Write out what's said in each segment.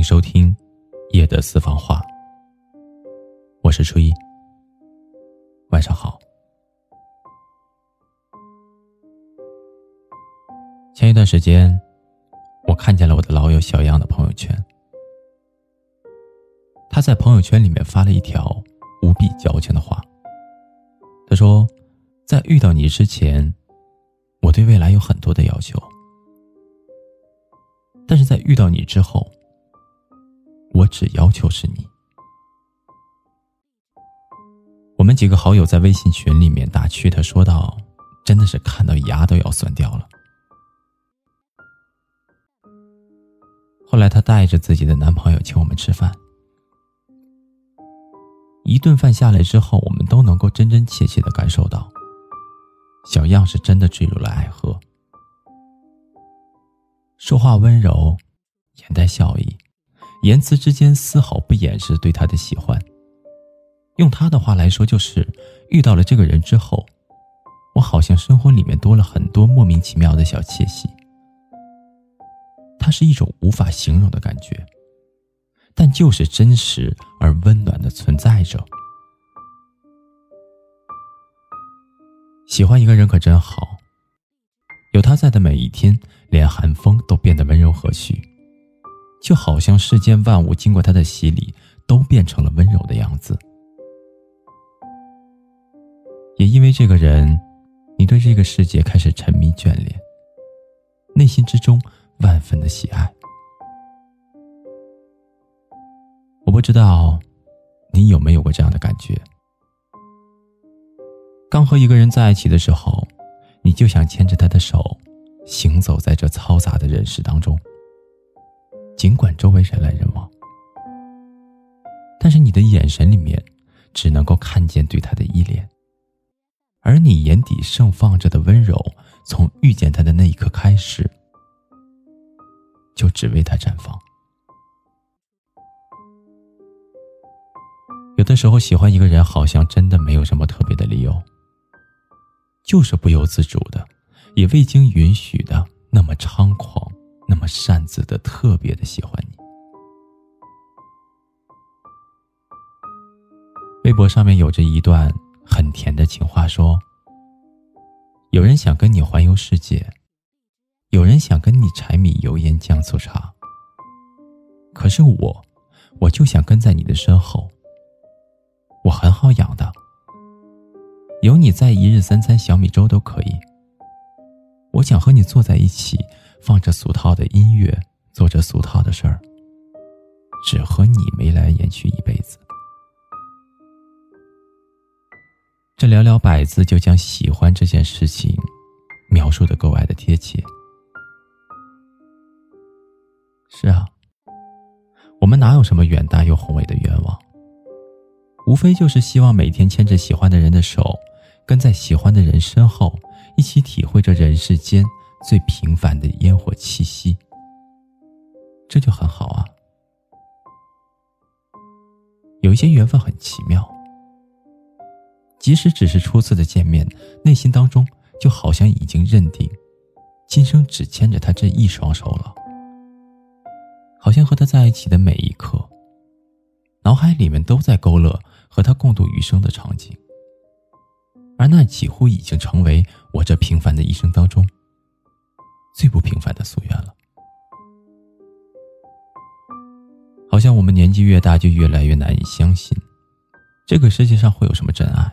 迎收听《夜的私房话》，我是初一。晚上好。前一段时间，我看见了我的老友小样的朋友圈。他在朋友圈里面发了一条无比矫情的话。他说：“在遇到你之前，我对未来有很多的要求，但是在遇到你之后。”我只要求是你。我们几个好友在微信群里面打趣，他说道：“真的是看到牙都要酸掉了。”后来她带着自己的男朋友请我们吃饭，一顿饭下来之后，我们都能够真真切切的感受到，小样是真的坠入了爱河，说话温柔，眼带笑意。言辞之间丝毫不掩饰对他的喜欢。用他的话来说，就是遇到了这个人之后，我好像生活里面多了很多莫名其妙的小窃喜。它是一种无法形容的感觉，但就是真实而温暖的存在着。喜欢一个人可真好，有他在的每一天，连寒风都变得温柔和煦。就好像世间万物经过他的洗礼，都变成了温柔的样子。也因为这个人，你对这个世界开始沉迷眷恋，内心之中万分的喜爱。我不知道你有没有过这样的感觉：刚和一个人在一起的时候，你就想牵着他的手，行走在这嘈杂的人世当中。尽管周围人来人往，但是你的眼神里面只能够看见对他的依恋，而你眼底盛放着的温柔，从遇见他的那一刻开始，就只为他绽放。有的时候喜欢一个人，好像真的没有什么特别的理由，就是不由自主的，也未经允许的那么猖狂。那么擅自的特别的喜欢你。微博上面有着一段很甜的情话，说：有人想跟你环游世界，有人想跟你柴米油盐酱醋茶。可是我，我就想跟在你的身后。我很好养的，有你在，一日三餐小米粥都可以。我想和你坐在一起。放着俗套的音乐，做着俗套的事儿，只和你眉来眼去一辈子。这寥寥百字就将喜欢这件事情描述的格外的贴切。是啊，我们哪有什么远大又宏伟的愿望？无非就是希望每天牵着喜欢的人的手，跟在喜欢的人身后，一起体会着人世间。最平凡的烟火气息，这就很好啊。有一些缘分很奇妙，即使只是初次的见面，内心当中就好像已经认定，今生只牵着他这一双手了。好像和他在一起的每一刻，脑海里面都在勾勒和他共度余生的场景，而那几乎已经成为我这平凡的一生当中。最不平凡的夙愿了。好像我们年纪越大，就越来越难以相信，这个世界上会有什么真爱，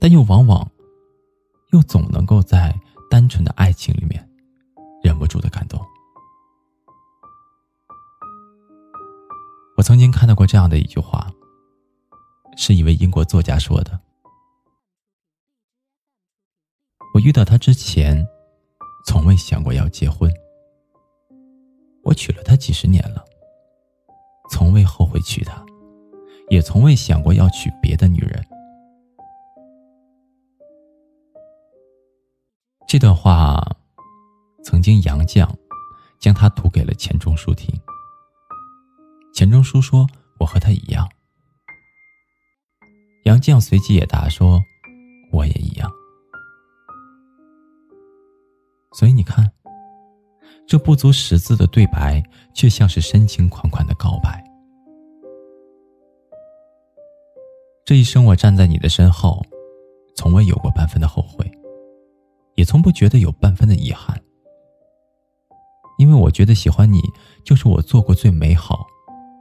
但又往往，又总能够在单纯的爱情里面，忍不住的感动。我曾经看到过这样的一句话，是一位英国作家说的：“我遇到他之前。”从未想过要结婚，我娶了她几十年了，从未后悔娶她，也从未想过要娶别的女人。这段话，曾经杨绛将他读给了钱钟书听。钱钟书说：“我和他一样。”杨绛随即也答说：“我也一样。”所以你看，这不足十字的对白，却像是深情款款的告白。这一生，我站在你的身后，从未有过半分的后悔，也从不觉得有半分的遗憾。因为我觉得喜欢你，就是我做过最美好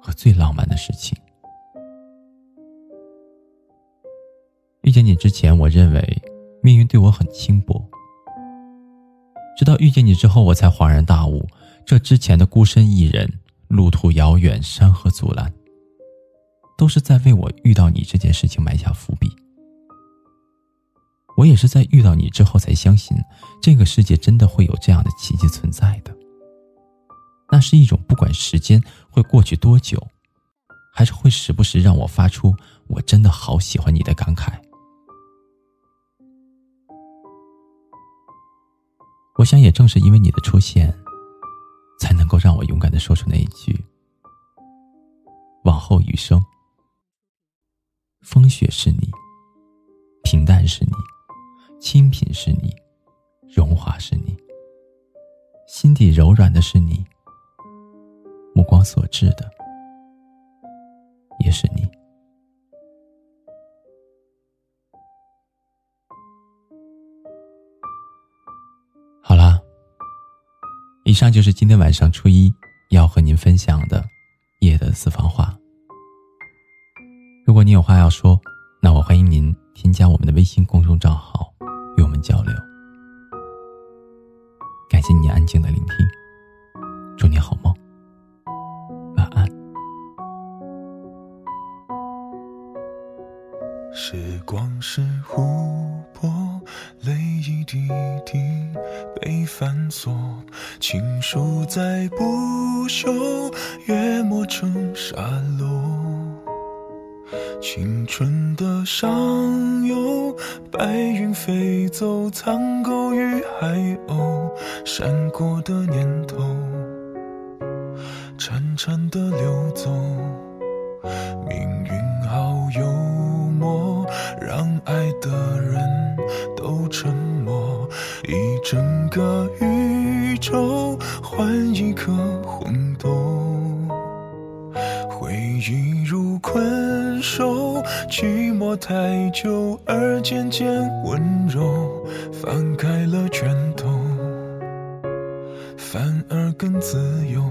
和最浪漫的事情。遇见你之前，我认为命运对我很轻薄。直到遇见你之后，我才恍然大悟，这之前的孤身一人，路途遥远，山河阻拦，都是在为我遇到你这件事情埋下伏笔。我也是在遇到你之后，才相信这个世界真的会有这样的奇迹存在的。那是一种不管时间会过去多久，还是会时不时让我发出“我真的好喜欢你”的感慨。我想，也正是因为你的出现，才能够让我勇敢的说出那一句：“往后余生，风雪是你，平淡是你，清贫是你，荣华是你，心底柔软的是你，目光所至的也是你。”以上就是今天晚上初一要和您分享的夜的私房话。如果你有话要说，那我欢迎您添加我们的微信公众账号与我们交流。感谢你安静的聆听，祝你好梦，晚安。时光是湖泊。泪一滴滴被反锁，情书在不朽，越磨成沙漏。青春的上游，白云飞走，苍狗与海鸥，闪过的念头，潺潺的流走，命运好幽默，让爱的人。都沉默，一整个宇宙换一颗红豆，回忆如困兽，寂寞太久而渐渐温柔，翻开了卷头，反而更自由。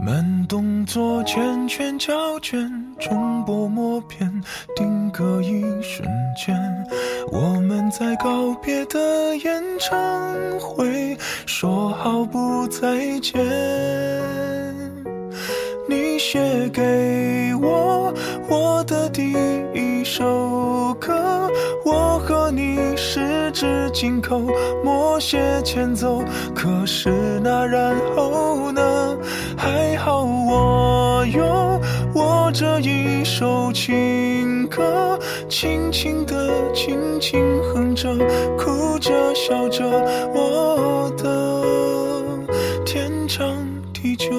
慢动作，圈圈胶卷，重播默片，定格一瞬间。我们在告别的演唱会说好不再见。你写给我我的第一首歌，我和你十指紧扣，默写前奏。可是那然后呢？还好我有这一首情歌，轻轻的，轻轻哼着，哭着笑着，我的天长地久。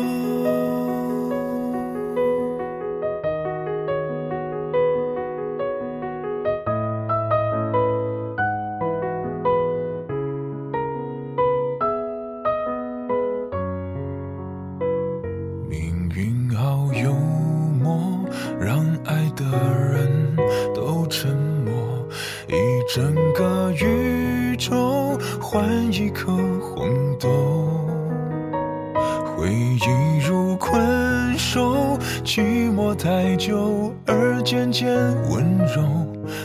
换一颗红豆，回忆如困兽，寂寞太久而渐渐温柔，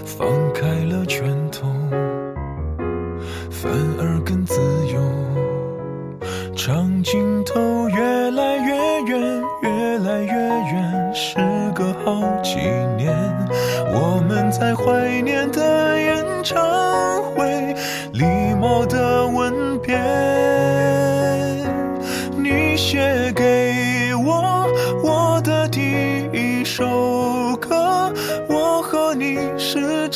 放开了拳头，反而更自由。长镜头越来越远，越来越远，时隔好几年，我们在怀念的演。唱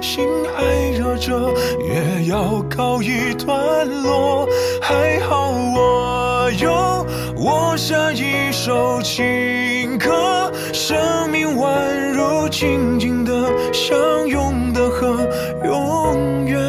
心还热着，也要告一段落。还好我有我下一首情歌，生命宛如静静的相拥的河，永远